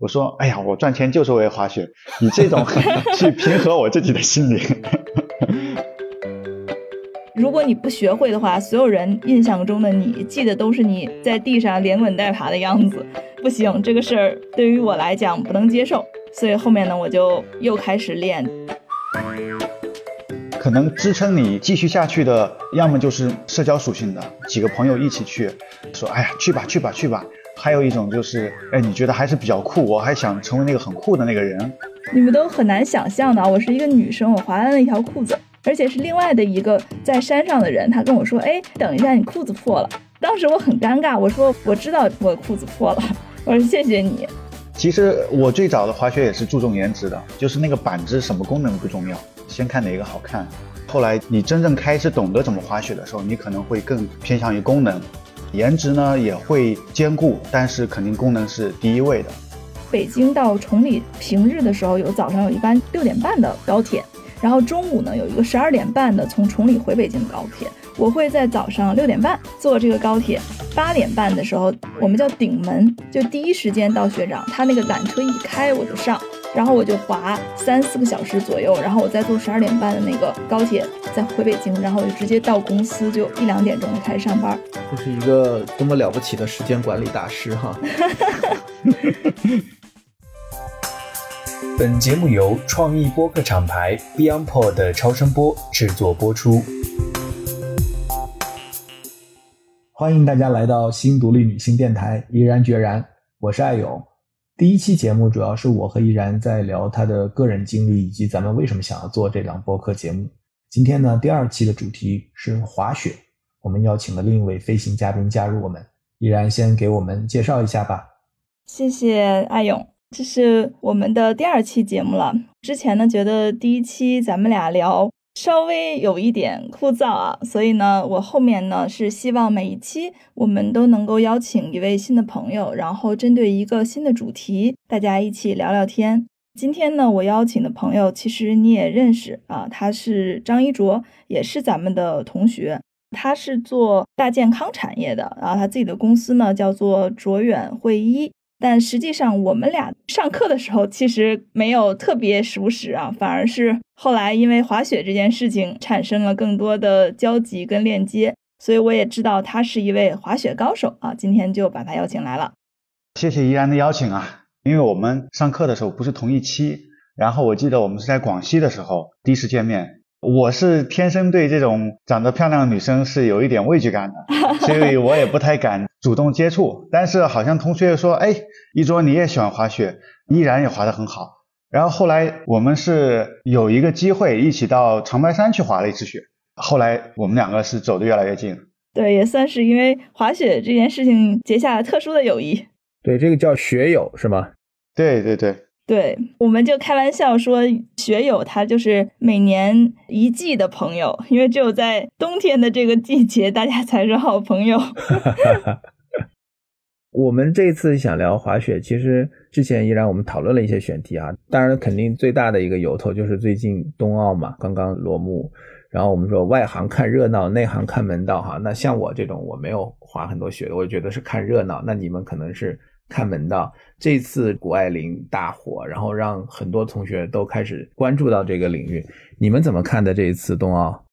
我说，哎呀，我赚钱就是为了滑雪，以这种 去平和我自己的心灵。如果你不学会的话，所有人印象中的你记得都是你在地上连滚带爬的样子。不行，这个事儿对于我来讲不能接受。所以后面呢，我就又开始练。可能支撑你继续下去的，要么就是社交属性的，几个朋友一起去，说哎呀去吧去吧去吧。还有一种就是，哎你觉得还是比较酷，我还想成为那个很酷的那个人。你们都很难想象的，我是一个女生，我滑了一条裤子。而且是另外的一个在山上的人，他跟我说：“哎，等一下，你裤子破了。”当时我很尴尬，我说：“我知道我裤子破了。”我说：“谢谢你。”其实我最早的滑雪也是注重颜值的，就是那个板子什么功能不重要，先看哪个好看。后来你真正开始懂得怎么滑雪的时候，你可能会更偏向于功能，颜值呢也会兼顾，但是肯定功能是第一位的。北京到崇礼平日的时候有早上有一班六点半的高铁。然后中午呢，有一个十二点半的从崇礼回北京的高铁，我会在早上六点半坐这个高铁，八点半的时候我们叫顶门，就第一时间到雪场，他那个缆车一开我就上，然后我就滑三四个小时左右，然后我再坐十二点半的那个高铁再回北京，然后我就直接到公司，就一两点钟就开始上班。这是一个多么了不起的时间管理大师哈！本节目由创意播客厂牌 BeyondPod 的超声波制作播出。欢迎大家来到新独立女性电台，毅然决然，我是艾勇。第一期节目主要是我和依然在聊他的个人经历，以及咱们为什么想要做这档播客节目。今天呢，第二期的主题是滑雪，我们邀请了另一位飞行嘉宾加入我们。依然先给我们介绍一下吧。谢谢艾勇。这是我们的第二期节目了。之前呢，觉得第一期咱们俩聊稍微有一点枯燥啊，所以呢，我后面呢是希望每一期我们都能够邀请一位新的朋友，然后针对一个新的主题，大家一起聊聊天。今天呢，我邀请的朋友其实你也认识啊，他是张一卓，也是咱们的同学，他是做大健康产业的，然后他自己的公司呢叫做卓远会医。但实际上，我们俩上课的时候其实没有特别熟识啊，反而是后来因为滑雪这件事情产生了更多的交集跟链接，所以我也知道他是一位滑雪高手啊。今天就把他邀请来了。谢谢依然的邀请啊，因为我们上课的时候不是同一期，然后我记得我们是在广西的时候第一次见面。我是天生对这种长得漂亮的女生是有一点畏惧感的，所以我也不太敢主动接触。但是好像同学说，哎，一卓你也喜欢滑雪，依然也滑得很好。然后后来我们是有一个机会一起到长白山去滑了一次雪，后来我们两个是走得越来越近。对，也算是因为滑雪这件事情结下了特殊的友谊。对，这个叫雪友是吗？对对对。对，我们就开玩笑说，学友他就是每年一季的朋友，因为只有在冬天的这个季节，大家才是好朋友。我们这次想聊滑雪，其实之前依然我们讨论了一些选题啊，当然肯定最大的一个由头就是最近冬奥嘛，刚刚落幕，然后我们说外行看热闹，内行看门道哈。那像我这种我没有滑很多雪，我觉得是看热闹，那你们可能是。看门道，这次谷爱凌大火，然后让很多同学都开始关注到这个领域。你们怎么看的这一次冬奥？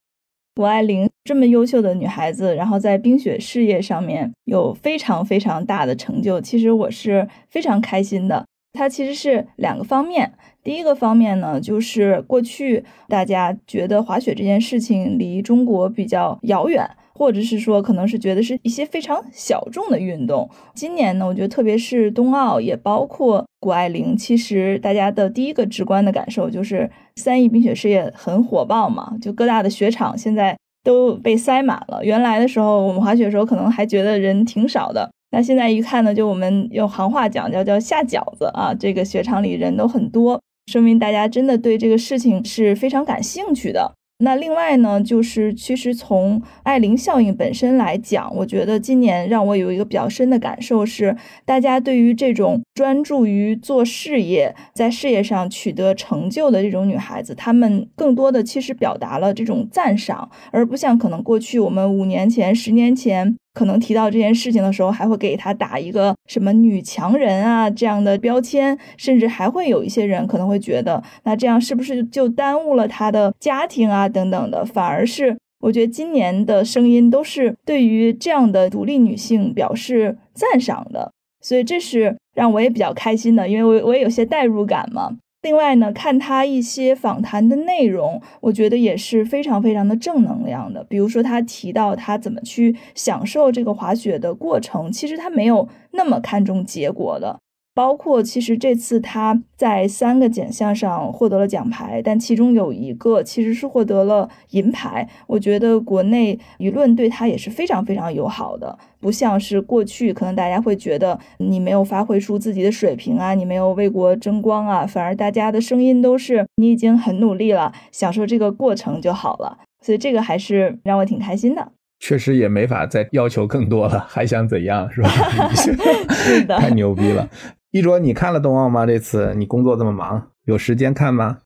谷爱凌这么优秀的女孩子，然后在冰雪事业上面有非常非常大的成就，其实我是非常开心的。它其实是两个方面，第一个方面呢，就是过去大家觉得滑雪这件事情离中国比较遥远。或者是说，可能是觉得是一些非常小众的运动。今年呢，我觉得特别是冬奥，也包括谷爱凌，其实大家的第一个直观的感受就是三亿冰雪事业很火爆嘛，就各大的雪场现在都被塞满了。原来的时候，我们滑雪的时候可能还觉得人挺少的，那现在一看呢，就我们用行话讲叫叫下饺子啊，这个雪场里人都很多，说明大家真的对这个事情是非常感兴趣的。那另外呢，就是其实从艾琳效应本身来讲，我觉得今年让我有一个比较深的感受是，大家对于这种专注于做事业，在事业上取得成就的这种女孩子，她们更多的其实表达了这种赞赏，而不像可能过去我们五年前、十年前。可能提到这件事情的时候，还会给他打一个什么女强人啊这样的标签，甚至还会有一些人可能会觉得，那这样是不是就耽误了他的家庭啊等等的？反而是我觉得今年的声音都是对于这样的独立女性表示赞赏的，所以这是让我也比较开心的，因为我我也有些代入感嘛。另外呢，看他一些访谈的内容，我觉得也是非常非常的正能量的。比如说，他提到他怎么去享受这个滑雪的过程，其实他没有那么看重结果的。包括其实这次他在三个奖项上获得了奖牌，但其中有一个其实是获得了银牌。我觉得国内舆论对他也是非常非常友好的，不像是过去可能大家会觉得你没有发挥出自己的水平啊，你没有为国争光啊，反而大家的声音都是你已经很努力了，享受这个过程就好了。所以这个还是让我挺开心的。确实也没法再要求更多了，还想怎样是吧？是的，太牛逼了。一卓，你看了冬奥吗？这次你工作这么忙，有时间看吗？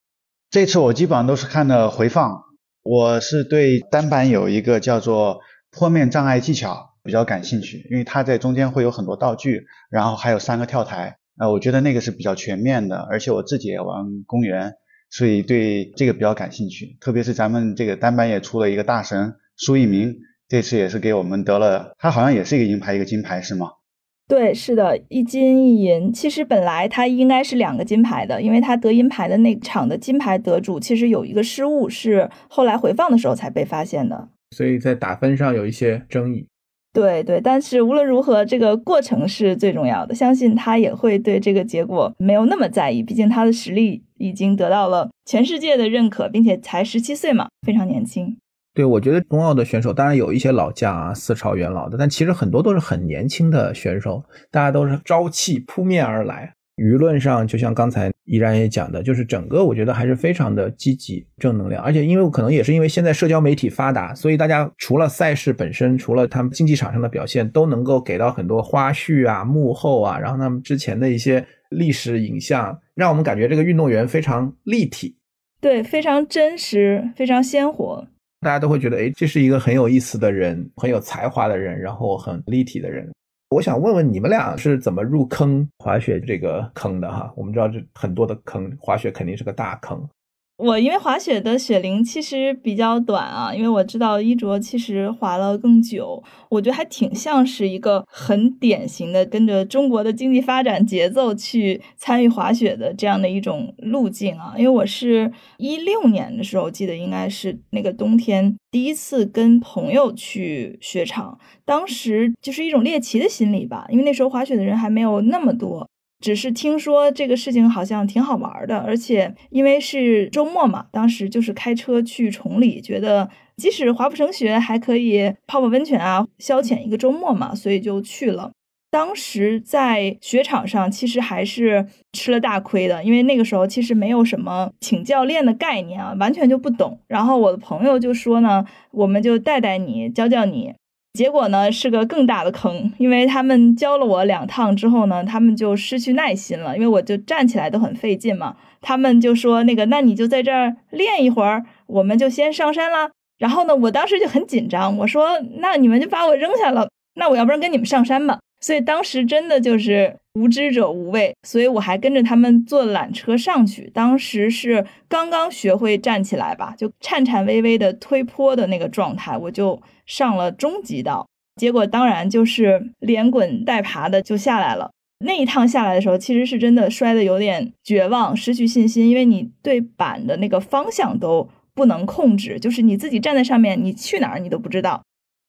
这次我基本上都是看的回放。我是对单板有一个叫做坡面障碍技巧比较感兴趣，因为它在中间会有很多道具，然后还有三个跳台。呃，我觉得那个是比较全面的，而且我自己也玩公园，所以对这个比较感兴趣。特别是咱们这个单板也出了一个大神苏翊鸣，这次也是给我们得了，他好像也是一个银牌一个金牌是吗？对，是的，一金一银。其实本来他应该是两个金牌的，因为他得银牌的那场的金牌得主其实有一个失误，是后来回放的时候才被发现的，所以在打分上有一些争议。对对，但是无论如何，这个过程是最重要的。相信他也会对这个结果没有那么在意，毕竟他的实力已经得到了全世界的认可，并且才十七岁嘛，非常年轻。对，我觉得冬奥的选手当然有一些老将啊，四朝元老的，但其实很多都是很年轻的选手，大家都是朝气扑面而来。舆论上，就像刚才依然也讲的，就是整个我觉得还是非常的积极正能量，而且因为可能也是因为现在社交媒体发达，所以大家除了赛事本身，除了他们竞技场上的表现，都能够给到很多花絮啊、幕后啊，然后他们之前的一些历史影像，让我们感觉这个运动员非常立体，对，非常真实，非常鲜活。大家都会觉得，哎，这是一个很有意思的人，很有才华的人，然后很立体的人。我想问问你们俩是怎么入坑滑雪这个坑的哈？我们知道这很多的坑，滑雪肯定是个大坑。我因为滑雪的雪龄其实比较短啊，因为我知道衣着其实滑了更久，我觉得还挺像是一个很典型的跟着中国的经济发展节奏去参与滑雪的这样的一种路径啊。因为我是一六年的时候，记得应该是那个冬天第一次跟朋友去雪场，当时就是一种猎奇的心理吧，因为那时候滑雪的人还没有那么多。只是听说这个事情好像挺好玩的，而且因为是周末嘛，当时就是开车去崇礼，觉得即使滑不成雪，还可以泡泡温泉啊，消遣一个周末嘛，所以就去了。当时在雪场上，其实还是吃了大亏的，因为那个时候其实没有什么请教练的概念啊，完全就不懂。然后我的朋友就说呢，我们就带带你，教教你。结果呢是个更大的坑，因为他们教了我两趟之后呢，他们就失去耐心了，因为我就站起来都很费劲嘛。他们就说那个，那你就在这儿练一会儿，我们就先上山了。然后呢，我当时就很紧张，我说那你们就把我扔下了，那我要不然跟你们上山吧。所以当时真的就是无知者无畏，所以我还跟着他们坐缆车上去。当时是刚刚学会站起来吧，就颤颤巍巍的推坡的那个状态，我就上了终极道。结果当然就是连滚带爬的就下来了。那一趟下来的时候，其实是真的摔的有点绝望，失去信心，因为你对板的那个方向都不能控制，就是你自己站在上面，你去哪儿你都不知道。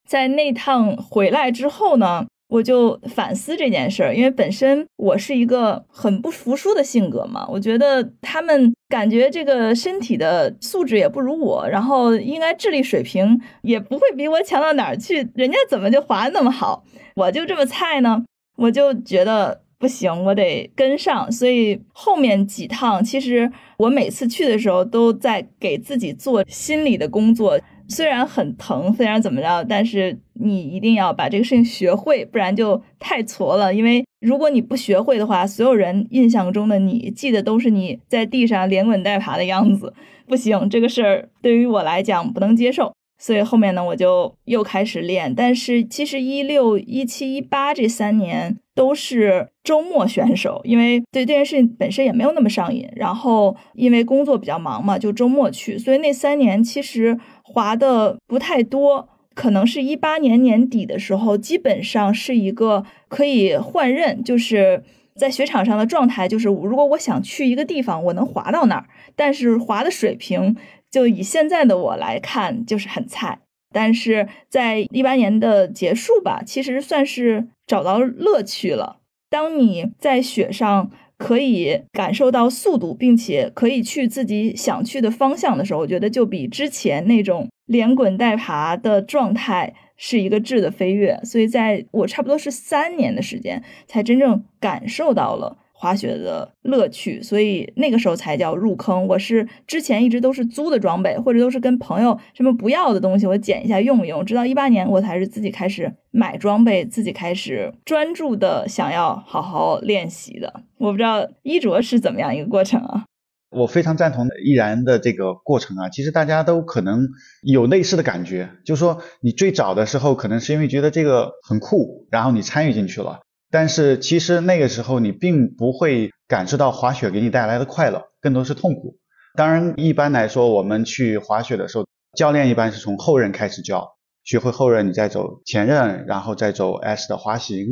在那趟回来之后呢？我就反思这件事儿，因为本身我是一个很不服输的性格嘛。我觉得他们感觉这个身体的素质也不如我，然后应该智力水平也不会比我强到哪儿去。人家怎么就滑那么好，我就这么菜呢？我就觉得不行，我得跟上。所以后面几趟，其实我每次去的时候都在给自己做心理的工作。虽然很疼，虽然怎么着，但是你一定要把这个事情学会，不然就太挫了。因为如果你不学会的话，所有人印象中的你记得都是你在地上连滚带爬的样子，不行，这个事儿对于我来讲不能接受。所以后面呢，我就又开始练。但是其实一六、一七、一八这三年都是周末选手，因为对这件事情本身也没有那么上瘾。然后因为工作比较忙嘛，就周末去。所以那三年其实滑的不太多。可能是一八年年底的时候，基本上是一个可以换刃，就是在雪场上的状态，就是如果我想去一个地方，我能滑到那儿。但是滑的水平。就以现在的我来看，就是很菜。但是在一八年的结束吧，其实算是找到乐趣了。当你在雪上可以感受到速度，并且可以去自己想去的方向的时候，我觉得就比之前那种连滚带爬的状态是一个质的飞跃。所以，在我差不多是三年的时间，才真正感受到了。滑雪的乐趣，所以那个时候才叫入坑。我是之前一直都是租的装备，或者都是跟朋友什么不要的东西，我捡一下用一用。直到一八年，我才是自己开始买装备，自己开始专注的想要好好练习的。我不知道衣着是怎么样一个过程啊？我非常赞同依然的这个过程啊。其实大家都可能有类似的感觉，就是说你最早的时候可能是因为觉得这个很酷，然后你参与进去了。但是其实那个时候你并不会感受到滑雪给你带来的快乐，更多是痛苦。当然，一般来说，我们去滑雪的时候，教练一般是从后刃开始教，学会后刃，你再走前刃，然后再走 S 的滑行。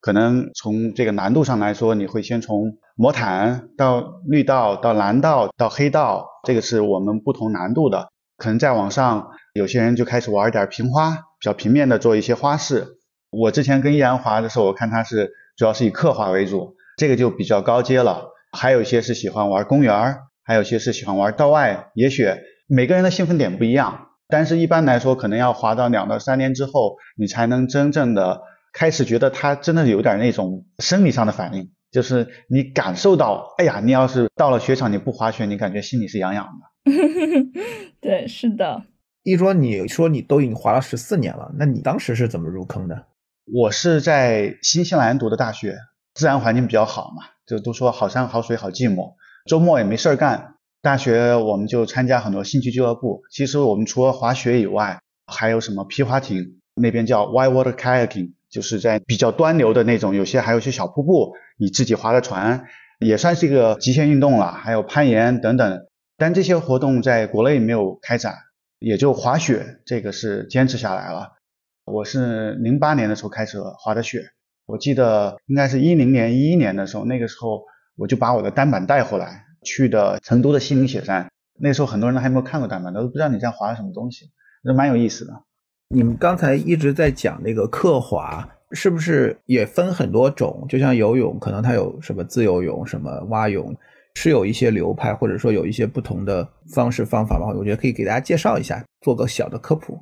可能从这个难度上来说，你会先从魔毯到绿道到蓝道到黑道，这个是我们不同难度的。可能再往上，有些人就开始玩点平花，比较平面的做一些花式。我之前跟易然滑的时候，我看他是主要是以刻滑为主，这个就比较高阶了。还有一些是喜欢玩公园，还有一些是喜欢玩道外野雪。每个人的兴奋点不一样，但是一般来说，可能要滑到两到三年之后，你才能真正的开始觉得它真的有点那种生理上的反应，就是你感受到，哎呀，你要是到了雪场你不滑雪，你感觉心里是痒痒的。对，是的。一说你说你都已经滑了十四年了，那你当时是怎么入坑的？我是在新西兰读的大学，自然环境比较好嘛，就都说好山好水好寂寞，周末也没事儿干。大学我们就参加很多兴趣俱乐部。其实我们除了滑雪以外，还有什么皮划艇，那边叫 whitewater kayaking，就是在比较端流的那种，有些还有些小瀑布，你自己划的船，也算是一个极限运动了。还有攀岩等等，但这些活动在国内没有开展，也就滑雪这个是坚持下来了。我是零八年的时候开始滑的雪，我记得应该是一零年、一一年的时候，那个时候我就把我的单板带回来，去的成都的西岭雪山。那时候很多人都还没有看过单板，都不知道你在滑什么东西，那蛮有意思的。你们刚才一直在讲那个刻滑，是不是也分很多种？就像游泳，可能它有什么自由泳、什么蛙泳，是有一些流派，或者说有一些不同的方式方法吗？我觉得可以给大家介绍一下，做个小的科普。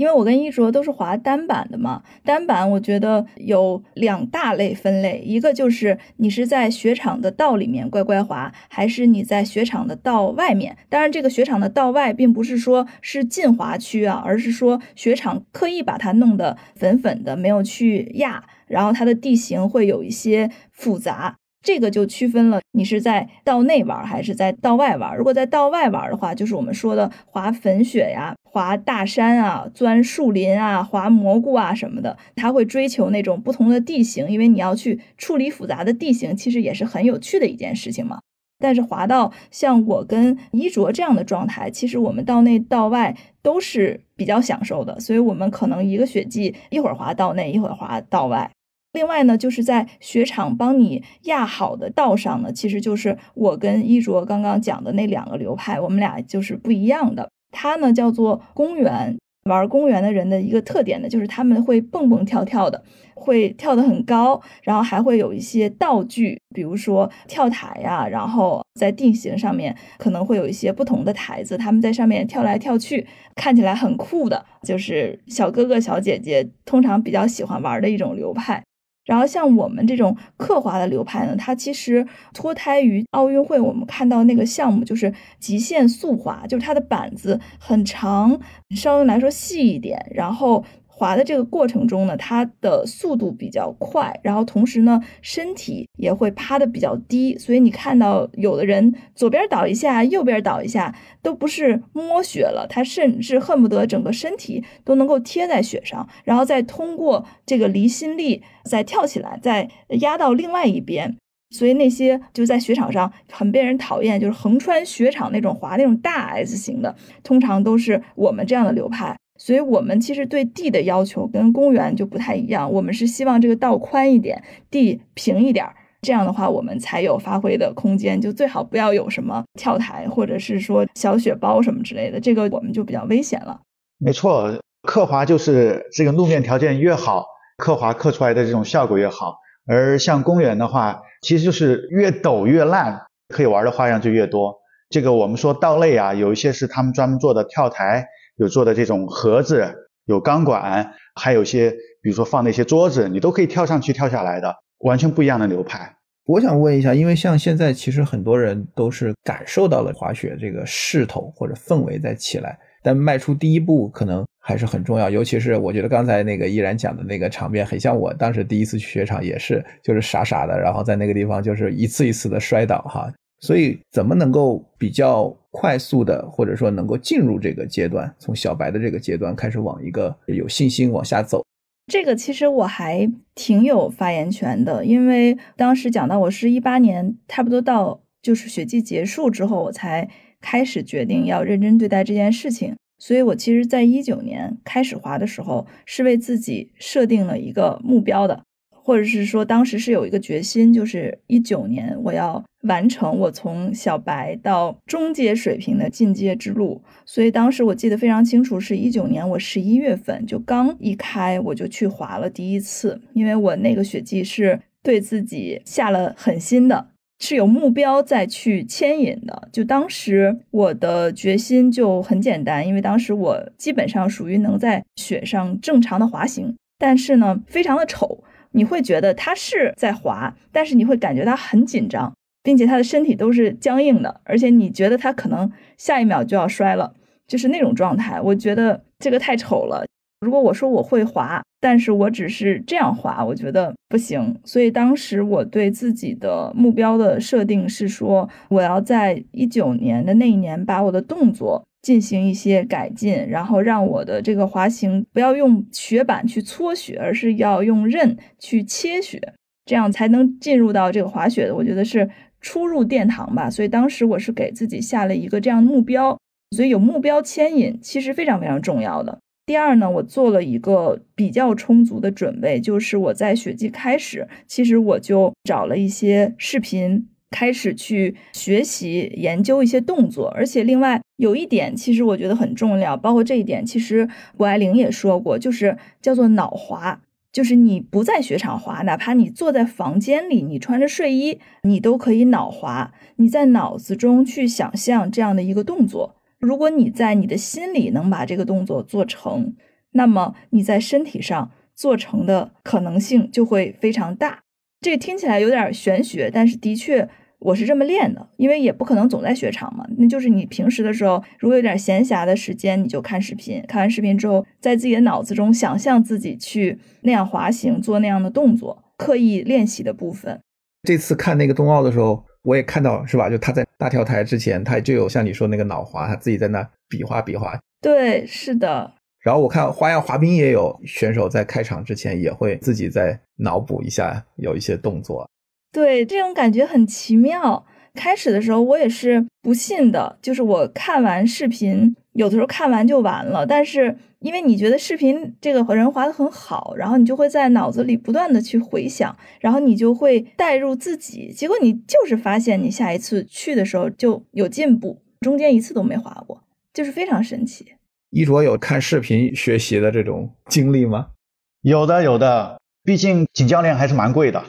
因为我跟一卓都是滑单板的嘛，单板我觉得有两大类分类，一个就是你是在雪场的道里面乖乖滑，还是你在雪场的道外面。当然，这个雪场的道外并不是说是禁滑区啊，而是说雪场刻意把它弄得粉粉的，没有去压，然后它的地形会有一些复杂。这个就区分了你是在道内玩还是在道外玩。如果在道外玩的话，就是我们说的滑粉雪呀、滑大山啊、钻树林啊、滑蘑菇啊什么的，它会追求那种不同的地形，因为你要去处理复杂的地形，其实也是很有趣的一件事情嘛。但是滑到像我跟衣着这样的状态，其实我们道内道外都是比较享受的，所以我们可能一个雪季一会儿滑道内，一会儿滑道外。另外呢，就是在雪场帮你压好的道上呢，其实就是我跟衣着刚刚讲的那两个流派，我们俩就是不一样的。它呢叫做公园，玩公园的人的一个特点呢，就是他们会蹦蹦跳跳的，会跳得很高，然后还会有一些道具，比如说跳台呀，然后在定型上面可能会有一些不同的台子，他们在上面跳来跳去，看起来很酷的，就是小哥哥小姐姐通常比较喜欢玩的一种流派。然后像我们这种刻滑的流派呢，它其实脱胎于奥运会，我们看到那个项目就是极限速滑，就是它的板子很长，稍微来说细一点，然后滑的这个过程中呢，它的速度比较快，然后同时呢，身体也会趴的比较低，所以你看到有的人左边倒一下，右边倒一下，都不是摸雪了，他甚至恨不得整个身体都能够贴在雪上，然后再通过这个离心力再跳起来，再压到另外一边。所以那些就在雪场上很被人讨厌，就是横穿雪场那种滑那种大 S 型的，通常都是我们这样的流派。所以我们其实对地的要求跟公园就不太一样，我们是希望这个道宽一点，地平一点儿，这样的话我们才有发挥的空间。就最好不要有什么跳台或者是说小雪包什么之类的，这个我们就比较危险了。没错，刻滑就是这个路面条件越好，刻滑刻出来的这种效果越好。而像公园的话，其实就是越陡越烂，可以玩的花样就越多。这个我们说道类啊，有一些是他们专门做的跳台。有做的这种盒子，有钢管，还有些比如说放那些桌子，你都可以跳上去跳下来的，完全不一样的流派。我想问一下，因为像现在其实很多人都是感受到了滑雪这个势头或者氛围在起来，但迈出第一步可能还是很重要。尤其是我觉得刚才那个依然讲的那个场面，很像我当时第一次去雪场也是，就是傻傻的，然后在那个地方就是一次一次的摔倒哈。所以怎么能够比较快速的，或者说能够进入这个阶段，从小白的这个阶段开始往一个有信心往下走？这个其实我还挺有发言权的，因为当时讲到我是一八年，差不多到就是雪季结束之后，我才开始决定要认真对待这件事情。所以我其实在一九年开始滑的时候，是为自己设定了一个目标的。或者是说，当时是有一个决心，就是一九年我要完成我从小白到中阶水平的进阶之路。所以当时我记得非常清楚，是一九年我十一月份就刚一开，我就去滑了第一次。因为我那个雪季是对自己下了狠心的，是有目标再去牵引的。就当时我的决心就很简单，因为当时我基本上属于能在雪上正常的滑行，但是呢，非常的丑。你会觉得他是在滑，但是你会感觉他很紧张，并且他的身体都是僵硬的，而且你觉得他可能下一秒就要摔了，就是那种状态。我觉得这个太丑了。如果我说我会滑，但是我只是这样滑，我觉得不行。所以当时我对自己的目标的设定是说，我要在一九年的那一年把我的动作。进行一些改进，然后让我的这个滑行不要用雪板去搓雪，而是要用刃去切雪，这样才能进入到这个滑雪的。我觉得是初入殿堂吧。所以当时我是给自己下了一个这样的目标，所以有目标牵引其实非常非常重要的。第二呢，我做了一个比较充足的准备，就是我在雪季开始，其实我就找了一些视频。开始去学习研究一些动作，而且另外有一点，其实我觉得很重要，包括这一点，其实谷爱凌也说过，就是叫做脑滑，就是你不在雪场滑，哪怕你坐在房间里，你穿着睡衣，你都可以脑滑。你在脑子中去想象这样的一个动作，如果你在你的心里能把这个动作做成，那么你在身体上做成的可能性就会非常大。这个听起来有点玄学，但是的确。我是这么练的，因为也不可能总在雪场嘛。那就是你平时的时候，如果有点闲暇的时间，你就看视频。看完视频之后，在自己的脑子中想象自己去那样滑行，做那样的动作，刻意练习的部分。这次看那个冬奥的时候，我也看到，是吧？就他在大跳台之前，他就有像你说那个脑滑，他自己在那比划比划。对，是的。然后我看花样滑冰也有选手在开场之前也会自己在脑补一下，有一些动作。对，这种感觉很奇妙。开始的时候我也是不信的，就是我看完视频，有的时候看完就完了。但是因为你觉得视频这个人滑的很好，然后你就会在脑子里不断的去回想，然后你就会带入自己。结果你就是发现，你下一次去的时候就有进步，中间一次都没滑过，就是非常神奇。一卓有看视频学习的这种经历吗？有的，有的。毕竟请教练还是蛮贵的。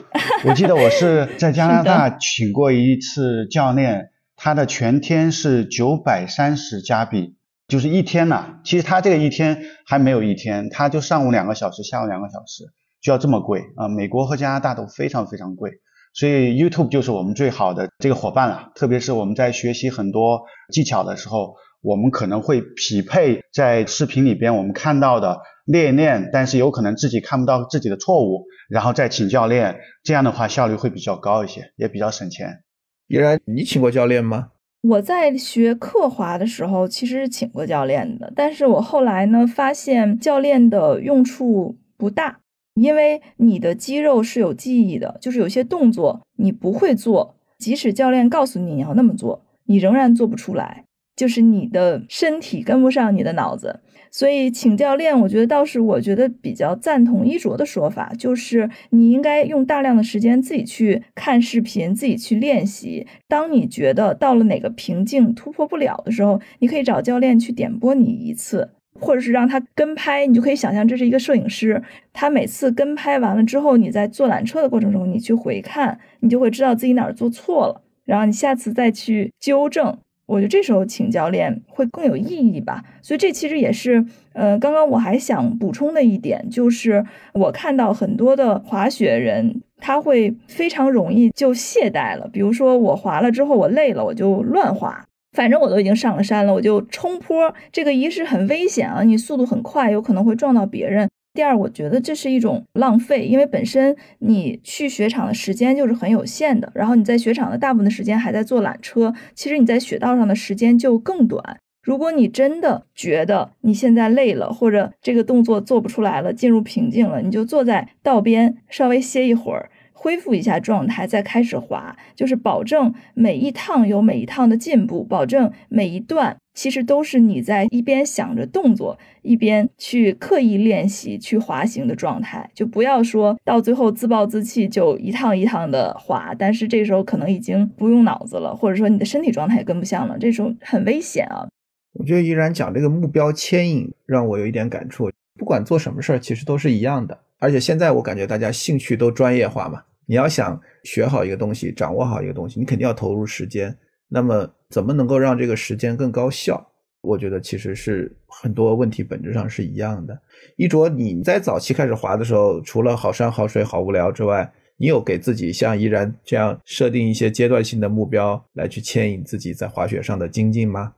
我记得我是在加拿大请过一次教练，他的全天是九百三十加币，就是一天呐。其实他这个一天还没有一天，他就上午两个小时，下午两个小时，就要这么贵啊！美国和加拿大都非常非常贵，所以 YouTube 就是我们最好的这个伙伴了。特别是我们在学习很多技巧的时候，我们可能会匹配在视频里边我们看到的练一练，但是有可能自己看不到自己的错误，然后再请教练，这样的话效率会比较高一些，也比较省钱。依然，你请过教练吗？我在学刻滑的时候，其实是请过教练的，但是我后来呢，发现教练的用处不大，因为你的肌肉是有记忆的，就是有些动作你不会做，即使教练告诉你你要那么做，你仍然做不出来。就是你的身体跟不上你的脑子，所以请教练，我觉得倒是我觉得比较赞同一卓的说法，就是你应该用大量的时间自己去看视频，自己去练习。当你觉得到了哪个瓶颈突破不了的时候，你可以找教练去点拨你一次，或者是让他跟拍。你就可以想象这是一个摄影师，他每次跟拍完了之后，你在坐缆车的过程中，你去回看，你就会知道自己哪儿做错了，然后你下次再去纠正。我觉得这时候请教练会更有意义吧，所以这其实也是，呃，刚刚我还想补充的一点，就是我看到很多的滑雪人，他会非常容易就懈怠了。比如说我滑了之后我累了，我就乱滑，反正我都已经上了山了，我就冲坡。这个一是很危险啊，你速度很快，有可能会撞到别人。第二，我觉得这是一种浪费，因为本身你去雪场的时间就是很有限的，然后你在雪场的大部分的时间还在坐缆车，其实你在雪道上的时间就更短。如果你真的觉得你现在累了，或者这个动作做不出来了，进入瓶颈了，你就坐在道边稍微歇一会儿。恢复一下状态，再开始滑，就是保证每一趟有每一趟的进步，保证每一段其实都是你在一边想着动作，一边去刻意练习去滑行的状态，就不要说到最后自暴自弃，就一趟一趟的滑，但是这时候可能已经不用脑子了，或者说你的身体状态也跟不上了，这时候很危险啊。我觉得依然讲这个目标牵引让我有一点感触，不管做什么事儿，其实都是一样的，而且现在我感觉大家兴趣都专业化嘛。你要想学好一个东西，掌握好一个东西，你肯定要投入时间。那么，怎么能够让这个时间更高效？我觉得其实是很多问题本质上是一样的。一卓，你在早期开始滑的时候，除了好山好水好无聊之外，你有给自己像依然这样设定一些阶段性的目标来去牵引自己在滑雪上的精进吗？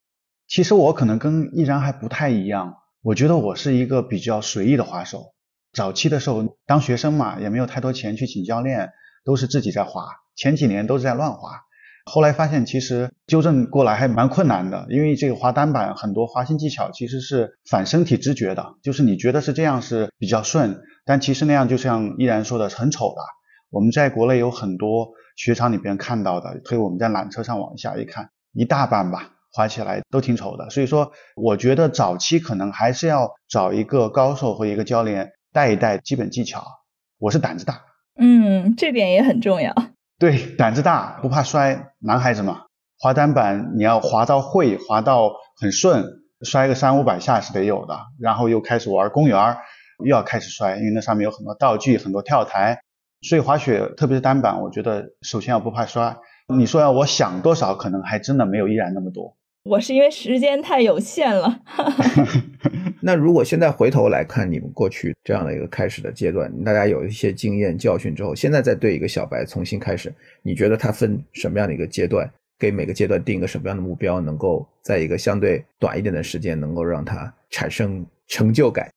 其实我可能跟依然还不太一样，我觉得我是一个比较随意的滑手。早期的时候，当学生嘛，也没有太多钱去请教练，都是自己在滑。前几年都是在乱滑，后来发现其实纠正过来还蛮困难的，因为这个滑单板很多滑行技巧其实是反身体直觉的，就是你觉得是这样是比较顺，但其实那样就像依然说的很丑的。我们在国内有很多雪场里边看到的，推我们在缆车上往下一看，一大半吧，滑起来都挺丑的。所以说，我觉得早期可能还是要找一个高手和一个教练。带一带基本技巧，我是胆子大，嗯，这点也很重要。对，胆子大不怕摔，男孩子嘛，滑单板你要滑到会，滑到很顺，摔个三五百下是得有的。然后又开始玩公园，又要开始摔，因为那上面有很多道具，很多跳台。所以滑雪，特别是单板，我觉得首先要不怕摔。你说要我想多少，可能还真的没有依然那么多。我是因为时间太有限了。那如果现在回头来看你们过去这样的一个开始的阶段，大家有一些经验教训之后，现在再对一个小白重新开始，你觉得他分什么样的一个阶段？给每个阶段定一个什么样的目标，能够在一个相对短一点的时间，能够让他产生成就感？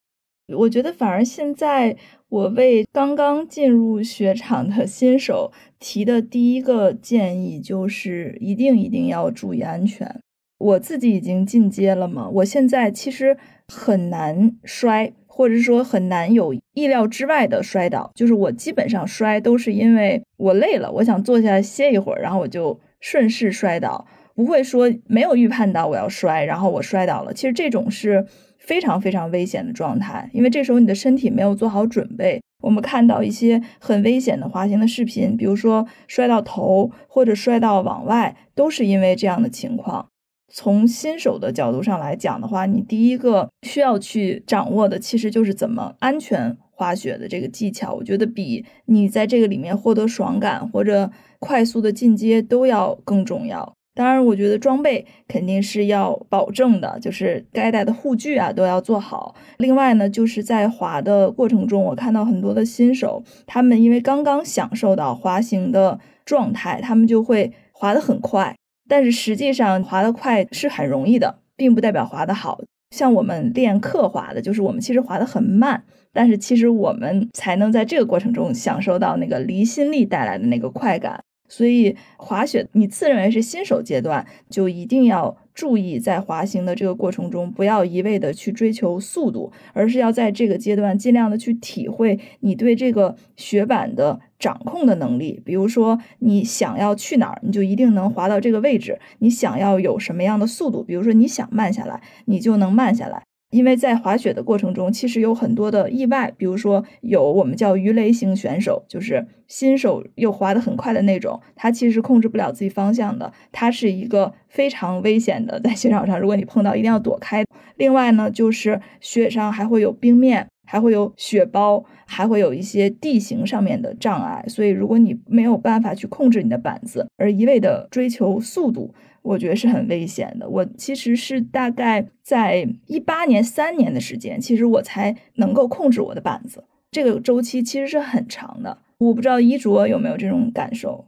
我觉得反而现在我为刚刚进入雪场的新手提的第一个建议就是，一定一定要注意安全。我自己已经进阶了嘛，我现在其实很难摔，或者说很难有意料之外的摔倒。就是我基本上摔都是因为我累了，我想坐下来歇一会儿，然后我就顺势摔倒，不会说没有预判到我要摔，然后我摔倒了。其实这种是非常非常危险的状态，因为这时候你的身体没有做好准备。我们看到一些很危险的滑行的视频，比如说摔到头或者摔到往外，都是因为这样的情况。从新手的角度上来讲的话，你第一个需要去掌握的，其实就是怎么安全滑雪的这个技巧。我觉得比你在这个里面获得爽感或者快速的进阶都要更重要。当然，我觉得装备肯定是要保证的，就是该带的护具啊都要做好。另外呢，就是在滑的过程中，我看到很多的新手，他们因为刚刚享受到滑行的状态，他们就会滑得很快。但是实际上滑得快是很容易的，并不代表滑得好。像我们练刻滑的，就是我们其实滑得很慢，但是其实我们才能在这个过程中享受到那个离心力带来的那个快感。所以滑雪，你自认为是新手阶段，就一定要注意在滑行的这个过程中，不要一味的去追求速度，而是要在这个阶段尽量的去体会你对这个雪板的掌控的能力。比如说，你想要去哪儿，你就一定能滑到这个位置；你想要有什么样的速度，比如说你想慢下来，你就能慢下来。因为在滑雪的过程中，其实有很多的意外，比如说有我们叫鱼雷型选手，就是新手又滑得很快的那种，他其实控制不了自己方向的，他是一个非常危险的，在 雪场上，如果你碰到，一定要躲开。另外呢，就是雪上还会有冰面，还会有雪包，还会有一些地形上面的障碍，所以如果你没有办法去控制你的板子，而一味的追求速度。我觉得是很危险的。我其实是大概在一八年三年的时间，其实我才能够控制我的板子。这个周期其实是很长的。我不知道衣着有没有这种感受。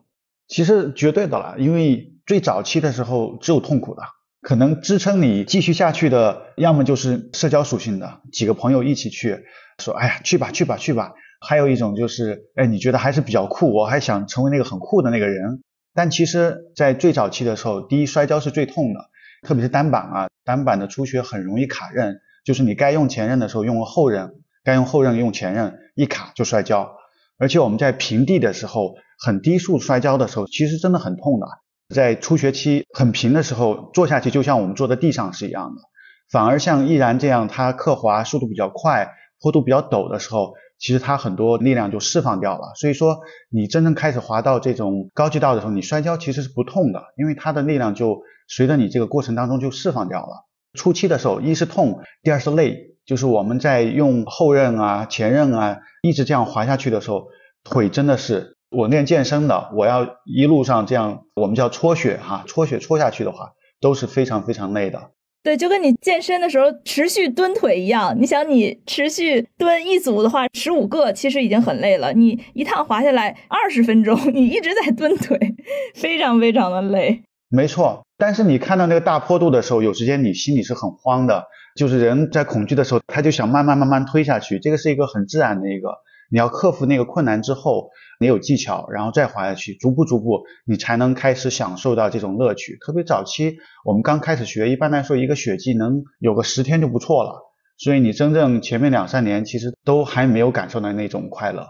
其实绝对的了，因为最早期的时候只有痛苦的，可能支撑你继续下去的，要么就是社交属性的，几个朋友一起去，说哎呀去吧去吧去吧。还有一种就是，哎你觉得还是比较酷，我还想成为那个很酷的那个人。但其实，在最早期的时候，第一摔跤是最痛的，特别是单板啊，单板的初学很容易卡刃，就是你该用前刃的时候用了后刃，该用后刃用前刃，一卡就摔跤。而且我们在平地的时候，很低速摔跤的时候，其实真的很痛的。在初学期很平的时候，坐下去就像我们坐在地上是一样的。反而像毅然这样，他刻滑速度比较快，坡度比较陡的时候。其实它很多力量就释放掉了，所以说你真正开始滑到这种高级道的时候，你摔跤其实是不痛的，因为它的力量就随着你这个过程当中就释放掉了。初期的时候，一是痛，第二是累，就是我们在用后刃啊、前刃啊，一直这样滑下去的时候，腿真的是我练健身的，我要一路上这样，我们叫搓雪哈，搓雪搓下去的话，都是非常非常累的。对，就跟你健身的时候持续蹲腿一样。你想，你持续蹲一组的话，十五个其实已经很累了。你一趟滑下来二十分钟，你一直在蹲腿，非常非常的累。没错，但是你看到那个大坡度的时候，有时间你心里是很慌的，就是人在恐惧的时候，他就想慢慢慢慢推下去。这个是一个很自然的一个，你要克服那个困难之后。你有技巧，然后再滑下去，逐步逐步，你才能开始享受到这种乐趣。特别早期，我们刚开始学，一般来说一个雪季能有个十天就不错了。所以你真正前面两三年，其实都还没有感受到那种快乐。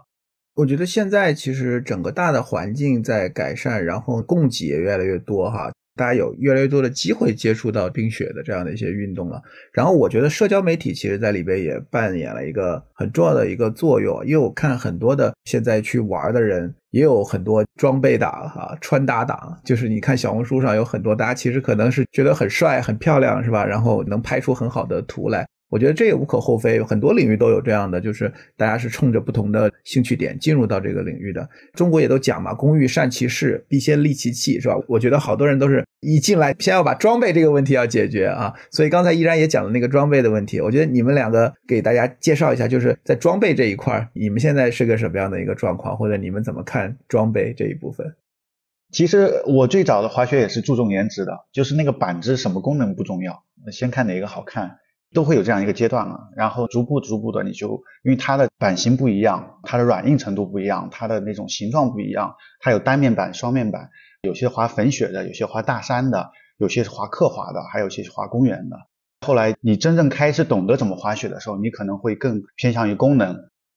我觉得现在其实整个大的环境在改善，然后供给也越来越多哈。大家有越来越多的机会接触到冰雪的这样的一些运动了，然后我觉得社交媒体其实在里边也扮演了一个很重要的一个作用，因为我看很多的现在去玩的人也有很多装备党哈，穿搭党，就是你看小红书上有很多大家其实可能是觉得很帅很漂亮是吧，然后能拍出很好的图来。我觉得这也无可厚非，很多领域都有这样的，就是大家是冲着不同的兴趣点进入到这个领域的。中国也都讲嘛，“工欲善其事，必先利其器”，是吧？我觉得好多人都是一进来先要把装备这个问题要解决啊。所以刚才依然也讲了那个装备的问题，我觉得你们两个给大家介绍一下，就是在装备这一块，你们现在是个什么样的一个状况，或者你们怎么看装备这一部分？其实我最早的滑雪也是注重颜值的，就是那个板子什么功能不重要，先看哪个好看。都会有这样一个阶段了，然后逐步逐步的，你就因为它的版型不一样，它的软硬程度不一样，它的那种形状不一样，它有单面板、双面板，有些滑粉雪的，有些滑大山的，有些是滑刻滑的，还有些是滑公园的。后来你真正开始懂得怎么滑雪的时候，你可能会更偏向于功能，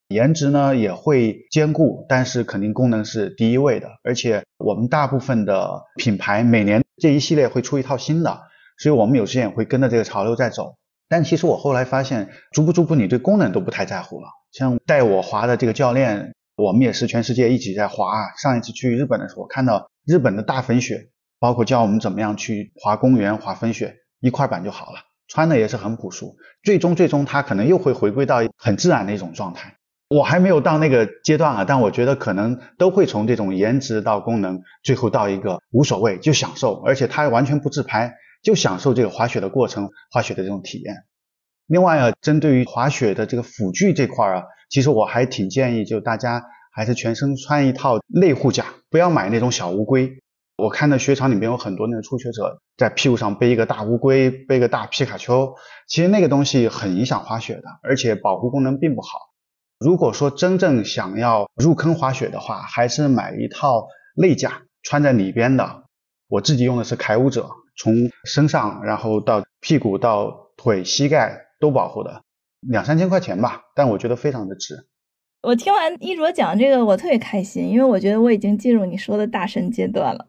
颜值呢也会兼顾，但是肯定功能是第一位的。而且我们大部分的品牌每年这一系列会出一套新的，所以我们有时间也会跟着这个潮流在走。但其实我后来发现，逐步逐步，你对功能都不太在乎了。像带我滑的这个教练，我们也是全世界一起在滑。上一次去日本的时候，看到日本的大粉雪，包括教我们怎么样去滑公园、滑粉雪，一块板就好了，穿的也是很朴素。最终最终，他可能又会回归到很自然的一种状态。我还没有到那个阶段啊，但我觉得可能都会从这种颜值到功能，最后到一个无所谓就享受，而且他完全不自拍。就享受这个滑雪的过程，滑雪的这种体验。另外啊，针对于滑雪的这个辅具这块儿啊，其实我还挺建议，就大家还是全身穿一套内护甲，不要买那种小乌龟。我看到雪场里面有很多那个初学者在屁股上背一个大乌龟，背个大皮卡丘，其实那个东西很影响滑雪的，而且保护功能并不好。如果说真正想要入坑滑雪的话，还是买一套内甲穿在里边的。我自己用的是铠武者，从身上然后到屁股到腿膝盖都保护的，两三千块钱吧，但我觉得非常的值。我听完一卓讲这个，我特别开心，因为我觉得我已经进入你说的大神阶段了。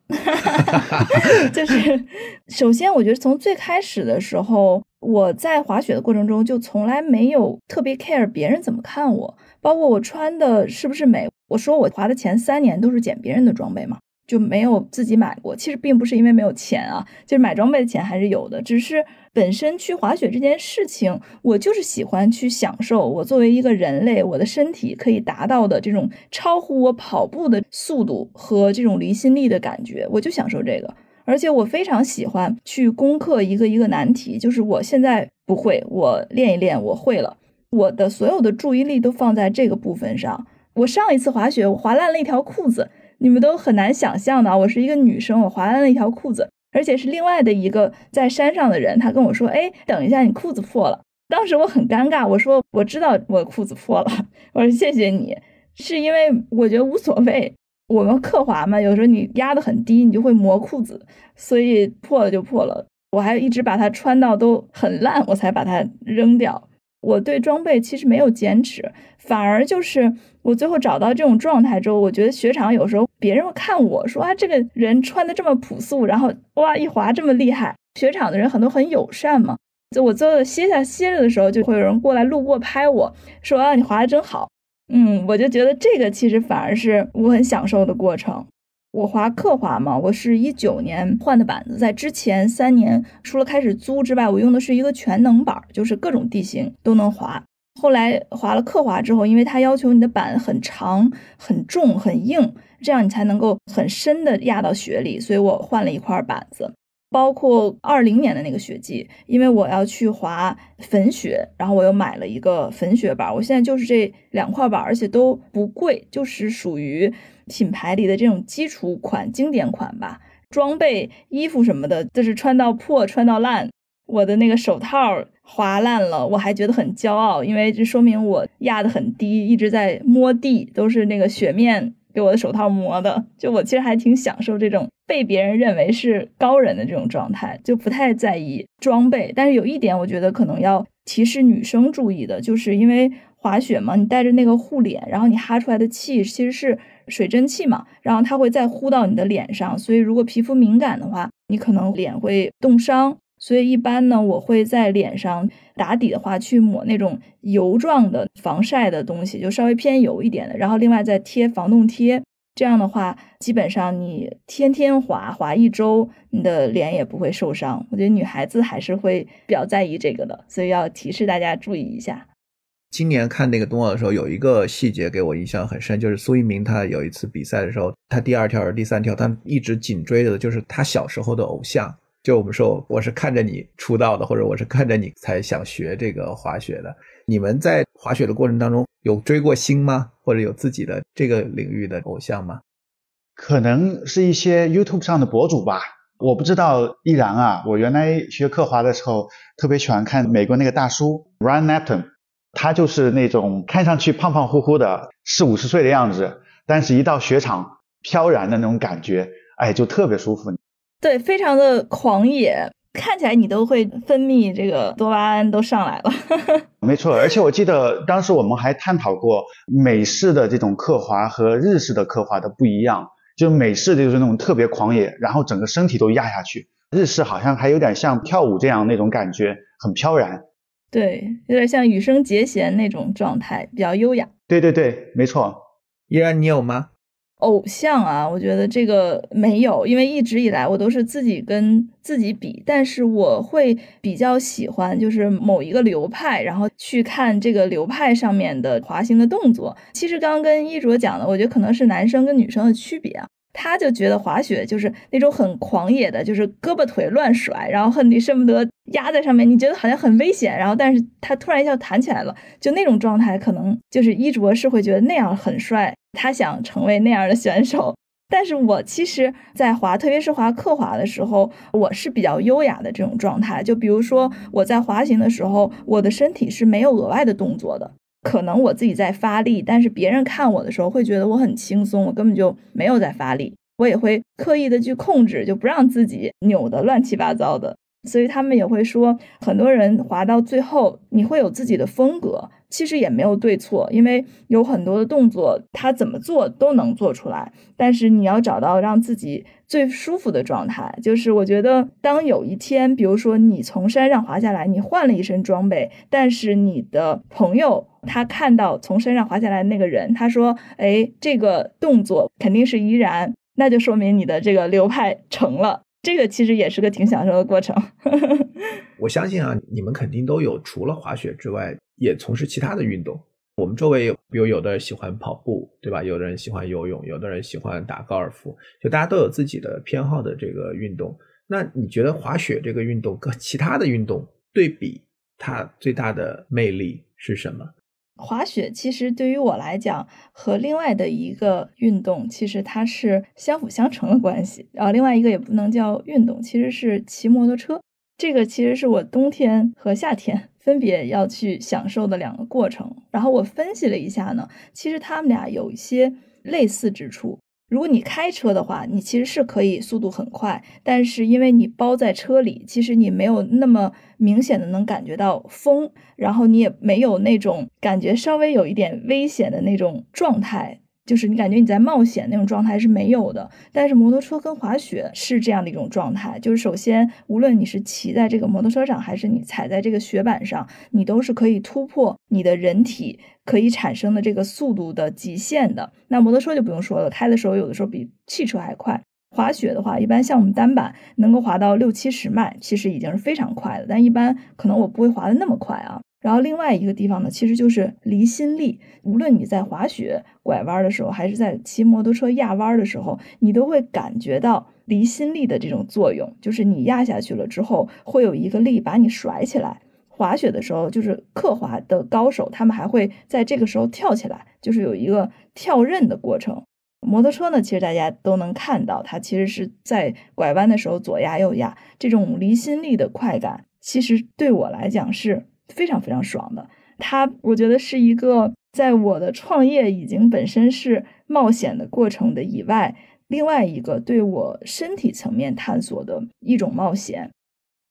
就是首先，我觉得从最开始的时候，我在滑雪的过程中就从来没有特别 care 别人怎么看我，包括我穿的是不是美。我说我滑的前三年都是捡别人的装备嘛。就没有自己买过，其实并不是因为没有钱啊，就是买装备的钱还是有的，只是本身去滑雪这件事情，我就是喜欢去享受。我作为一个人类，我的身体可以达到的这种超乎我跑步的速度和这种离心力的感觉，我就享受这个。而且我非常喜欢去攻克一个一个难题，就是我现在不会，我练一练，我会了。我的所有的注意力都放在这个部分上。我上一次滑雪，我滑烂了一条裤子。你们都很难想象的，我是一个女生，我滑烂了一条裤子，而且是另外的一个在山上的人，他跟我说：“哎，等一下，你裤子破了。”当时我很尴尬，我说：“我知道我裤子破了。”我说：“谢谢你。”是因为我觉得无所谓，我们刻滑嘛，有时候你压得很低，你就会磨裤子，所以破了就破了。我还一直把它穿到都很烂，我才把它扔掉。我对装备其实没有坚持，反而就是。我最后找到这种状态之后，我觉得雪场有时候别人会看我说啊，这个人穿的这么朴素，然后哇一滑这么厉害。雪场的人很多很友善嘛，就我最后歇下歇着的时候，就会有人过来路过拍我说啊，你滑的真好。嗯，我就觉得这个其实反而是我很享受的过程。我滑刻滑嘛，我是一九年换的板子，在之前三年除了开始租之外，我用的是一个全能板，就是各种地形都能滑。后来滑了刻滑之后，因为它要求你的板很长、很重、很硬，这样你才能够很深的压到雪里，所以我换了一块板子。包括二零年的那个雪季，因为我要去滑粉雪，然后我又买了一个粉雪板。我现在就是这两块板，而且都不贵，就是属于品牌里的这种基础款、经典款吧。装备、衣服什么的，就是穿到破、穿到烂。我的那个手套划烂了，我还觉得很骄傲，因为这说明我压得很低，一直在摸地，都是那个雪面给我的手套磨的。就我其实还挺享受这种被别人认为是高人的这种状态，就不太在意装备。但是有一点，我觉得可能要提示女生注意的，就是因为滑雪嘛，你带着那个护脸，然后你哈出来的气其实是水蒸气嘛，然后它会再呼到你的脸上，所以如果皮肤敏感的话，你可能脸会冻伤。所以一般呢，我会在脸上打底的话，去抹那种油状的防晒的东西，就稍微偏油一点的。然后另外再贴防冻贴，这样的话，基本上你天天滑滑一周，你的脸也不会受伤。我觉得女孩子还是会比较在意这个的，所以要提示大家注意一下。今年看那个冬奥的时候，有一个细节给我印象很深，就是苏一鸣他有一次比赛的时候，他第二跳是、第三跳，他一直紧追着的就是他小时候的偶像。就我们说，我是看着你出道的，或者我是看着你才想学这个滑雪的。你们在滑雪的过程当中有追过星吗？或者有自己的这个领域的偶像吗？可能是一些 YouTube 上的博主吧。我不知道依然啊。我原来学刻滑的时候，特别喜欢看美国那个大叔 Ryan Neptune，他就是那种看上去胖胖乎乎的，四五十岁的样子，但是一到雪场飘然的那种感觉，哎，就特别舒服。对，非常的狂野，看起来你都会分泌这个多巴胺都上来了。没错，而且我记得当时我们还探讨过美式的这种刻滑和日式的刻滑的不一样。就美式的就是那种特别狂野，然后整个身体都压下去；日式好像还有点像跳舞这样那种感觉，很飘然。对，有点像羽生结弦那种状态，比较优雅。对对对，没错。依然，你有吗？偶像啊，我觉得这个没有，因为一直以来我都是自己跟自己比，但是我会比较喜欢就是某一个流派，然后去看这个流派上面的滑行的动作。其实刚刚跟衣卓讲的，我觉得可能是男生跟女生的区别啊。他就觉得滑雪就是那种很狂野的，就是胳膊腿乱甩，然后恨你恨不得压在上面，你觉得好像很危险，然后但是他突然一下弹起来了，就那种状态，可能就是衣着是会觉得那样很帅，他想成为那样的选手。但是我其实，在滑，特别是滑刻滑的时候，我是比较优雅的这种状态。就比如说我在滑行的时候，我的身体是没有额外的动作的，可能我自己在发力，但是别人看我的时候会觉得我很轻松，我根本就没有在发力。我也会刻意的去控制，就不让自己扭得乱七八糟的。所以他们也会说，很多人滑到最后，你会有自己的风格。其实也没有对错，因为有很多的动作，他怎么做都能做出来。但是你要找到让自己最舒服的状态。就是我觉得，当有一天，比如说你从山上滑下来，你换了一身装备，但是你的朋友他看到从山上滑下来那个人，他说：“哎，这个动作肯定是依然，那就说明你的这个流派成了。”这个其实也是个挺享受的过程。我相信啊，你们肯定都有除了滑雪之外。也从事其他的运动。我们周围有，比如有的人喜欢跑步，对吧？有的人喜欢游泳，有的人喜欢打高尔夫，就大家都有自己的偏好的这个运动。那你觉得滑雪这个运动跟其他的运动对比，它最大的魅力是什么？滑雪其实对于我来讲，和另外的一个运动其实它是相辅相成的关系。然后另外一个也不能叫运动，其实是骑摩托车。这个其实是我冬天和夏天。分别要去享受的两个过程，然后我分析了一下呢，其实他们俩有一些类似之处。如果你开车的话，你其实是可以速度很快，但是因为你包在车里，其实你没有那么明显的能感觉到风，然后你也没有那种感觉稍微有一点危险的那种状态。就是你感觉你在冒险那种状态是没有的，但是摩托车跟滑雪是这样的一种状态。就是首先，无论你是骑在这个摩托车上，还是你踩在这个雪板上，你都是可以突破你的人体可以产生的这个速度的极限的。那摩托车就不用说了，开的时候有的时候比汽车还快。滑雪的话，一般像我们单板能够滑到六七十迈，其实已经是非常快的。但一般可能我不会滑的那么快啊。然后另外一个地方呢，其实就是离心力。无论你在滑雪拐弯的时候，还是在骑摩托车压弯的时候，你都会感觉到离心力的这种作用。就是你压下去了之后，会有一个力把你甩起来。滑雪的时候，就是刻滑的高手，他们还会在这个时候跳起来，就是有一个跳刃的过程。摩托车呢，其实大家都能看到，它其实是在拐弯的时候左压右压，这种离心力的快感，其实对我来讲是。非常非常爽的，它我觉得是一个在我的创业已经本身是冒险的过程的以外，另外一个对我身体层面探索的一种冒险。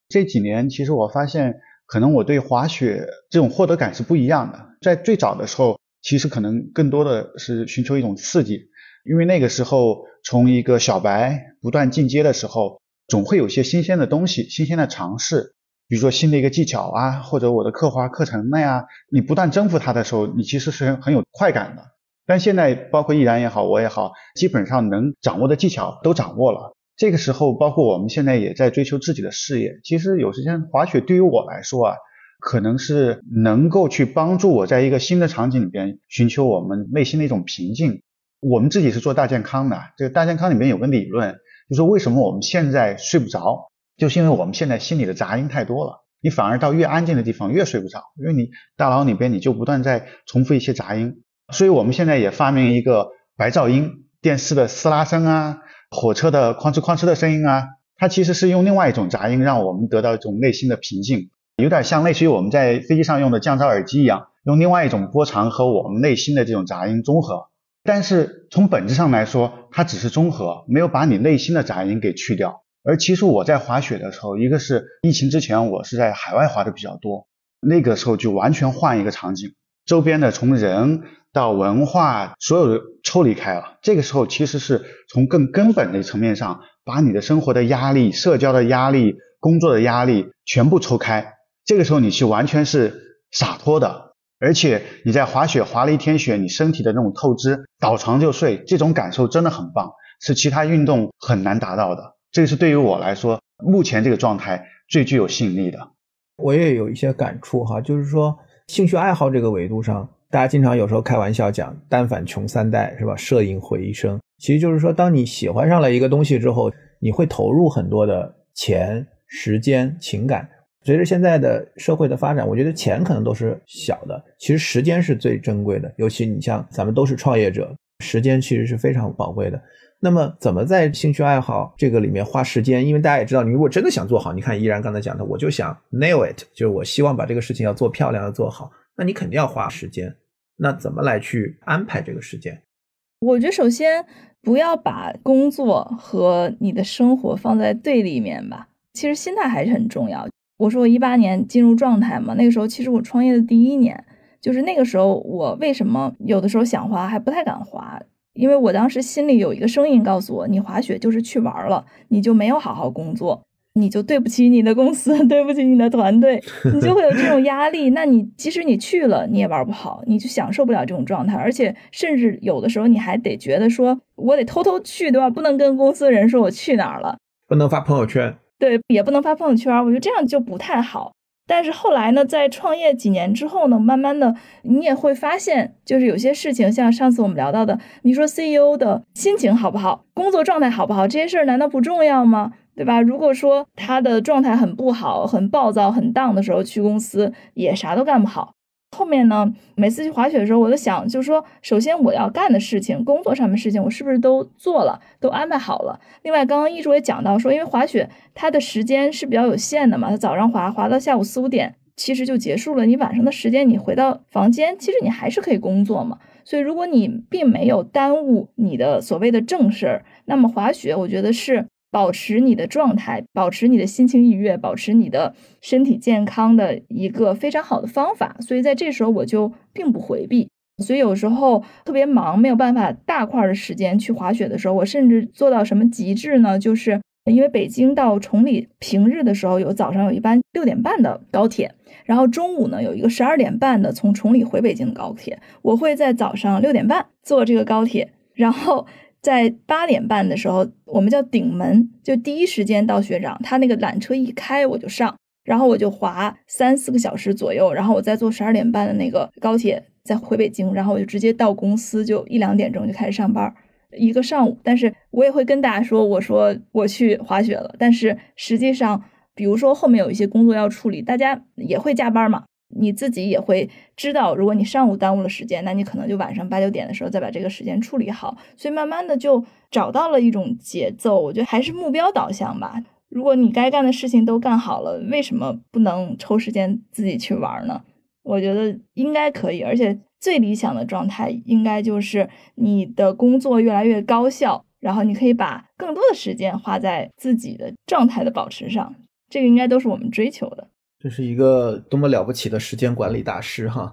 这几年其实我发现，可能我对滑雪这种获得感是不一样的。在最早的时候，其实可能更多的是寻求一种刺激，因为那个时候从一个小白不断进阶的时候，总会有些新鲜的东西、新鲜的尝试。比如说新的一个技巧啊，或者我的刻画课程那呀，你不断征服它的时候，你其实是很有快感的。但现在包括易然也好，我也好，基本上能掌握的技巧都掌握了。这个时候，包括我们现在也在追求自己的事业。其实有时间滑雪对于我来说啊，可能是能够去帮助我在一个新的场景里边寻求我们内心的一种平静。我们自己是做大健康的，这个大健康里面有个理论，就说为什么我们现在睡不着。就是因为我们现在心里的杂音太多了，你反而到越安静的地方越睡不着，因为你大脑里边你就不断在重复一些杂音。所以我们现在也发明一个白噪音，电视的嘶拉声啊，火车的哐哧哐哧的声音啊，它其实是用另外一种杂音让我们得到一种内心的平静，有点像类似于我们在飞机上用的降噪耳机一样，用另外一种波长和我们内心的这种杂音综合。但是从本质上来说，它只是综合，没有把你内心的杂音给去掉。而其实我在滑雪的时候，一个是疫情之前，我是在海外滑的比较多，那个时候就完全换一个场景，周边的从人到文化，所有的抽离开了。这个时候其实是从更根本的层面上，把你的生活的压力、社交的压力、工作的压力全部抽开。这个时候你是完全是洒脱的，而且你在滑雪滑了一天雪，你身体的那种透支，倒床就睡，这种感受真的很棒，是其他运动很难达到的。这个是对于我来说，目前这个状态最具有吸引力的。我也有一些感触哈，就是说兴趣爱好这个维度上，大家经常有时候开玩笑讲“单反穷三代”是吧？摄影毁一生，其实就是说，当你喜欢上了一个东西之后，你会投入很多的钱、时间、情感。随着现在的社会的发展，我觉得钱可能都是小的，其实时间是最珍贵的。尤其你像咱们都是创业者，时间其实是非常宝贵的。那么怎么在兴趣爱好这个里面花时间？因为大家也知道，你如果真的想做好，你看依然刚才讲的，我就想 nail it，就是我希望把这个事情要做漂亮，要做好，那你肯定要花时间。那怎么来去安排这个时间？我觉得首先不要把工作和你的生活放在对立面吧。其实心态还是很重要。我说我一八年进入状态嘛，那个时候其实我创业的第一年，就是那个时候我为什么有的时候想滑还不太敢滑。因为我当时心里有一个声音告诉我，你滑雪就是去玩了，你就没有好好工作，你就对不起你的公司，对不起你的团队，你就会有这种压力。那你即使你去了，你也玩不好，你就享受不了这种状态，而且甚至有的时候你还得觉得说，我得偷偷去，对吧？不能跟公司的人说我去哪儿了，不能发朋友圈，对，也不能发朋友圈。我觉得这样就不太好。但是后来呢，在创业几年之后呢，慢慢的你也会发现，就是有些事情，像上次我们聊到的，你说 CEO 的心情好不好，工作状态好不好，这些事儿难道不重要吗？对吧？如果说他的状态很不好、很暴躁、很荡的时候去公司，也啥都干不好。后面呢，每次去滑雪的时候，我都想，就是说，首先我要干的事情，工作上面事情，我是不是都做了，都安排好了？另外，刚刚一竹也讲到说，因为滑雪它的时间是比较有限的嘛，它早上滑滑到下午四五点，其实就结束了。你晚上的时间，你回到房间，其实你还是可以工作嘛。所以，如果你并没有耽误你的所谓的正事儿，那么滑雪，我觉得是。保持你的状态，保持你的心情愉悦，保持你的身体健康的一个非常好的方法。所以在这时候我就并不回避。所以有时候特别忙，没有办法大块的时间去滑雪的时候，我甚至做到什么极致呢？就是因为北京到崇礼平日的时候有早上有一班六点半的高铁，然后中午呢有一个十二点半的从崇礼回北京的高铁，我会在早上六点半坐这个高铁，然后。在八点半的时候，我们叫顶门，就第一时间到学长，他那个缆车一开我就上，然后我就滑三四个小时左右，然后我再坐十二点半的那个高铁再回北京，然后我就直接到公司，就一两点钟就开始上班，一个上午。但是我也会跟大家说，我说我去滑雪了，但是实际上，比如说后面有一些工作要处理，大家也会加班嘛。你自己也会知道，如果你上午耽误了时间，那你可能就晚上八九点的时候再把这个时间处理好。所以慢慢的就找到了一种节奏。我觉得还是目标导向吧。如果你该干的事情都干好了，为什么不能抽时间自己去玩呢？我觉得应该可以。而且最理想的状态应该就是你的工作越来越高效，然后你可以把更多的时间花在自己的状态的保持上。这个应该都是我们追求的。这是一个多么了不起的时间管理大师哈！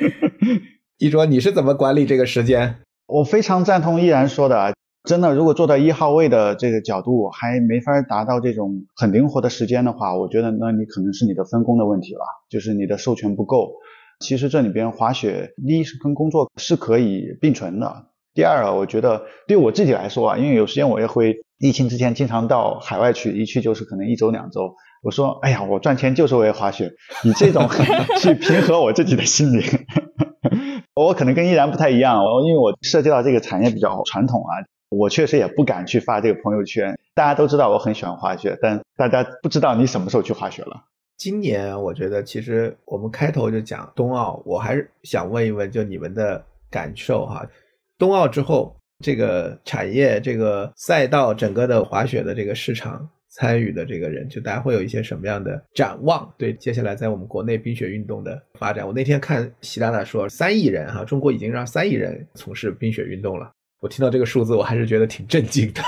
一卓，你是怎么管理这个时间？我非常赞同依然说的，真的，如果做到一号位的这个角度还没法达到这种很灵活的时间的话，我觉得那你可能是你的分工的问题了，就是你的授权不够。其实这里边滑雪，第一是跟工作是可以并存的，第二啊，我觉得对我自己来说啊，因为有时间我也会疫情之前经常到海外去，一去就是可能一周两周。我说，哎呀，我赚钱就是为了滑雪，以这种 去平和我自己的心理。我可能跟依然不太一样，我因为我涉及到这个产业比较传统啊，我确实也不敢去发这个朋友圈。大家都知道我很喜欢滑雪，但大家不知道你什么时候去滑雪了。今年我觉得其实我们开头就讲冬奥，我还是想问一问，就你们的感受哈。冬奥之后，这个产业、这个赛道、整个的滑雪的这个市场。参与的这个人，就大家会有一些什么样的展望？对接下来在我们国内冰雪运动的发展，我那天看习大大说，三亿人哈，中国已经让三亿人从事冰雪运动了。我听到这个数字，我还是觉得挺震惊的。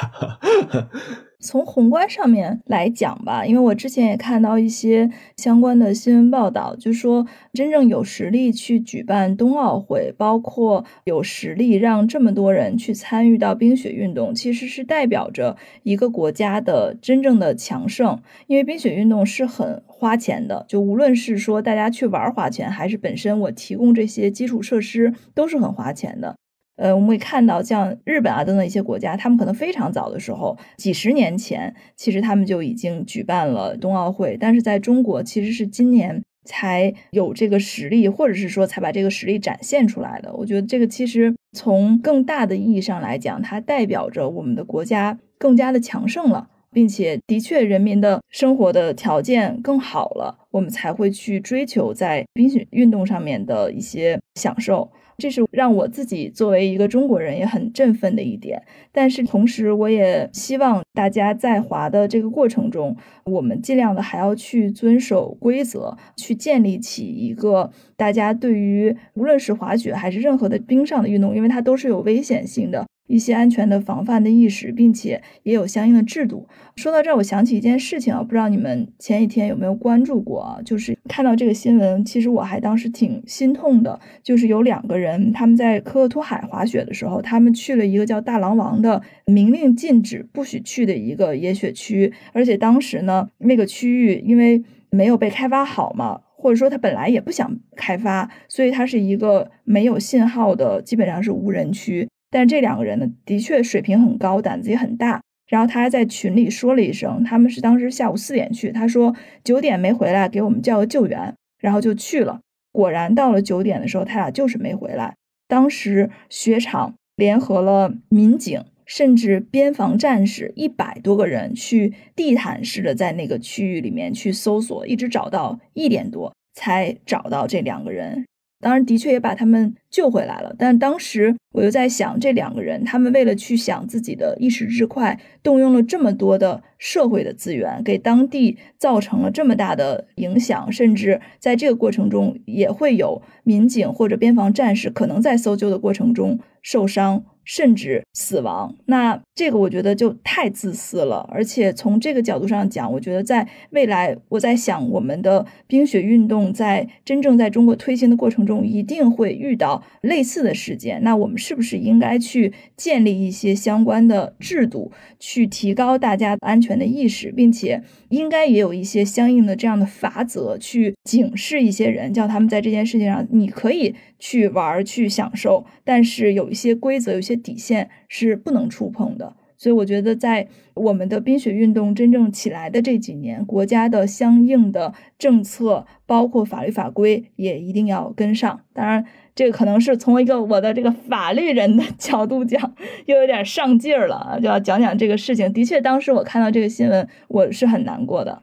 从宏观上面来讲吧，因为我之前也看到一些相关的新闻报道，就说真正有实力去举办冬奥会，包括有实力让这么多人去参与到冰雪运动，其实是代表着一个国家的真正的强盛。因为冰雪运动是很花钱的，就无论是说大家去玩花钱，还是本身我提供这些基础设施，都是很花钱的。呃，我们会看到像日本啊等等一些国家，他们可能非常早的时候，几十年前，其实他们就已经举办了冬奥会。但是在中国，其实是今年才有这个实力，或者是说才把这个实力展现出来的。我觉得这个其实从更大的意义上来讲，它代表着我们的国家更加的强盛了，并且的确人民的生活的条件更好了，我们才会去追求在冰雪运动上面的一些享受。这是让我自己作为一个中国人也很振奋的一点。但是同时，我也希望大家在滑的这个过程中，我们尽量的还要去遵守规则，去建立起一个大家对于无论是滑雪还是任何的冰上的运动，因为它都是有危险性的。一些安全的防范的意识，并且也有相应的制度。说到这儿，我想起一件事情啊，不知道你们前几天有没有关注过啊？就是看到这个新闻，其实我还当时挺心痛的。就是有两个人，他们在科克图海滑雪的时候，他们去了一个叫大狼王的明令禁止不许去的一个野雪区，而且当时呢，那个区域因为没有被开发好嘛，或者说他本来也不想开发，所以它是一个没有信号的，基本上是无人区。但这两个人呢，的确水平很高，胆子也很大。然后他还在群里说了一声，他们是当时下午四点去，他说九点没回来，给我们叫个救援，然后就去了。果然到了九点的时候，他俩就是没回来。当时雪场联合了民警，甚至边防战士一百多个人，去地毯式的在那个区域里面去搜索，一直找到一点多才找到这两个人。当然，的确也把他们救回来了。但当时我又在想，这两个人，他们为了去想自己的一时之快，动用了这么多的社会的资源，给当地造成了这么大的影响，甚至在这个过程中，也会有民警或者边防战士可能在搜救的过程中受伤。甚至死亡，那这个我觉得就太自私了。而且从这个角度上讲，我觉得在未来，我在想我们的冰雪运动在真正在中国推行的过程中，一定会遇到类似的事件。那我们是不是应该去建立一些相关的制度，去提高大家安全的意识，并且应该也有一些相应的这样的法则，去警示一些人，叫他们在这件事情上，你可以去玩去享受，但是有一些规则，有些。底线是不能触碰的，所以我觉得在我们的冰雪运动真正起来的这几年，国家的相应的政策，包括法律法规，也一定要跟上。当然，这个可能是从一个我的这个法律人的 角度讲，又有点上劲儿了，就要讲讲这个事情。的确，当时我看到这个新闻，我是很难过的。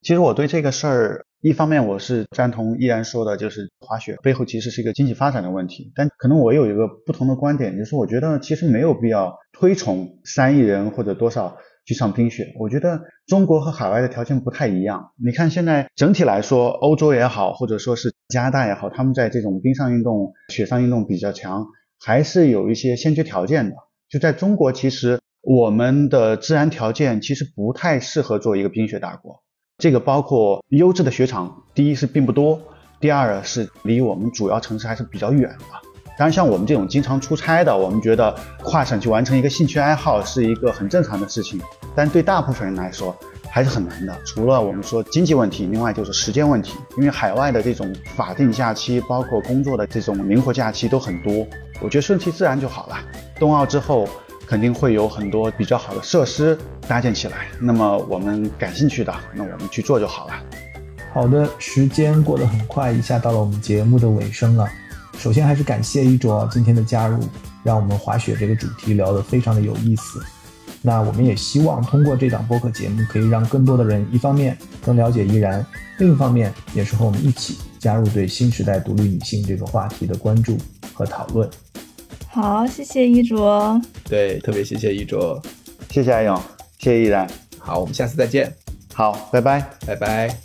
其实我对这个事儿。一方面我是赞同依然说的，就是滑雪背后其实是一个经济发展的问题，但可能我有一个不同的观点，就是我觉得其实没有必要推崇三亿人或者多少去上冰雪。我觉得中国和海外的条件不太一样。你看现在整体来说，欧洲也好，或者说是加拿大也好，他们在这种冰上运动、雪上运动比较强，还是有一些先决条件的。就在中国，其实我们的自然条件其实不太适合做一个冰雪大国。这个包括优质的雪场，第一是并不多，第二是离我们主要城市还是比较远的。当然，像我们这种经常出差的，我们觉得跨省去完成一个兴趣爱好是一个很正常的事情。但对大部分人来说还是很难的。除了我们说经济问题，另外就是时间问题。因为海外的这种法定假期，包括工作的这种灵活假期都很多。我觉得顺其自然就好了。冬奥之后。肯定会有很多比较好的设施搭建起来，那么我们感兴趣的，那我们去做就好了。好的，时间过得很快，一下到了我们节目的尾声了。首先还是感谢一卓今天的加入，让我们滑雪这个主题聊得非常的有意思。那我们也希望通过这档播客节目，可以让更多的人一方面更了解依然，另一方面也是和我们一起加入对新时代独立女性这个话题的关注和讨论。好，谢谢一卓。对，特别谢谢一卓，谢谢阿勇，谢谢依然。好，我们下次再见。好，拜拜，拜拜。